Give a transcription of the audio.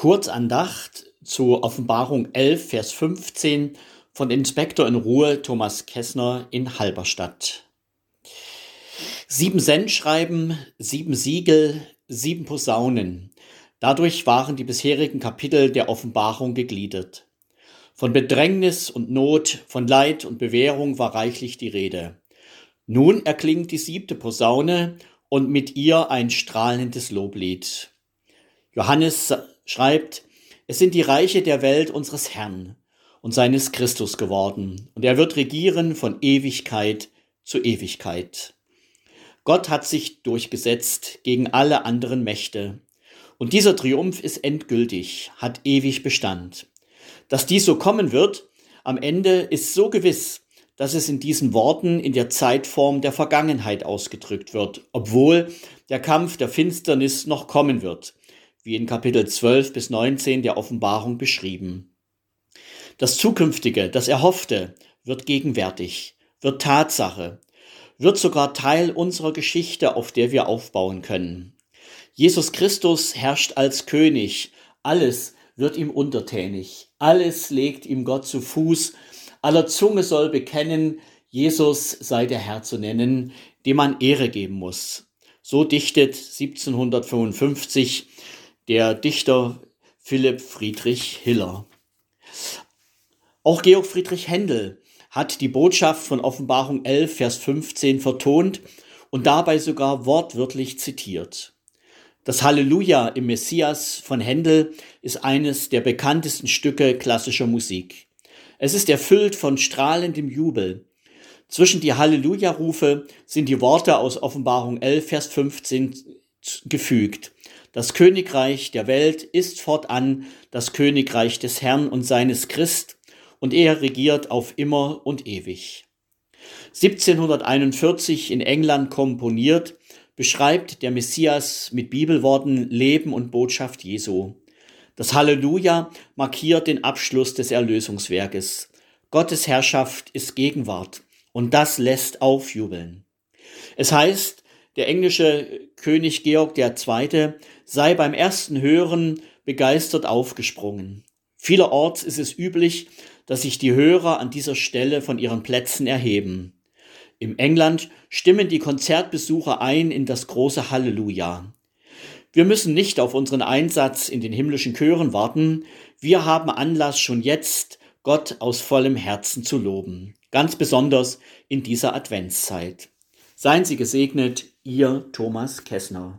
Kurzandacht zur Offenbarung 11, Vers 15 von Inspektor in Ruhe Thomas Kessner in Halberstadt. Sieben Sendschreiben, sieben Siegel, sieben Posaunen. Dadurch waren die bisherigen Kapitel der Offenbarung gegliedert. Von Bedrängnis und Not, von Leid und Bewährung war reichlich die Rede. Nun erklingt die siebte Posaune und mit ihr ein strahlendes Loblied. Johannes schreibt, es sind die Reiche der Welt unseres Herrn und seines Christus geworden, und er wird regieren von Ewigkeit zu Ewigkeit. Gott hat sich durchgesetzt gegen alle anderen Mächte, und dieser Triumph ist endgültig, hat ewig Bestand. Dass dies so kommen wird, am Ende ist so gewiss, dass es in diesen Worten in der Zeitform der Vergangenheit ausgedrückt wird, obwohl der Kampf der Finsternis noch kommen wird, wie in Kapitel 12 bis 19 der Offenbarung beschrieben. Das Zukünftige, das Erhoffte, wird gegenwärtig, wird Tatsache, wird sogar Teil unserer Geschichte, auf der wir aufbauen können. Jesus Christus herrscht als König, alles wird ihm untertänig, alles legt ihm Gott zu Fuß, aller Zunge soll bekennen, Jesus sei der Herr zu nennen, dem man Ehre geben muss. So dichtet 1755 der Dichter Philipp Friedrich Hiller. Auch Georg Friedrich Händel hat die Botschaft von Offenbarung 11, Vers 15 vertont und dabei sogar wortwörtlich zitiert. Das Halleluja im Messias von Händel ist eines der bekanntesten Stücke klassischer Musik. Es ist erfüllt von strahlendem Jubel. Zwischen die Halleluja-Rufe sind die Worte aus Offenbarung 11, Vers 15 gefügt. Das Königreich der Welt ist fortan das Königreich des Herrn und seines Christ, und er regiert auf immer und ewig. 1741 in England komponiert, beschreibt der Messias mit Bibelworten Leben und Botschaft Jesu. Das Halleluja markiert den Abschluss des Erlösungswerkes. Gottes Herrschaft ist Gegenwart und das lässt aufjubeln. Es heißt, der englische König Georg II. Sei beim ersten Hören begeistert aufgesprungen. Vielerorts ist es üblich, dass sich die Hörer an dieser Stelle von ihren Plätzen erheben. Im England stimmen die Konzertbesucher ein in das große Halleluja. Wir müssen nicht auf unseren Einsatz in den himmlischen Chören warten. Wir haben Anlass schon jetzt, Gott aus vollem Herzen zu loben. Ganz besonders in dieser Adventszeit. Seien Sie gesegnet, Ihr Thomas Kessner.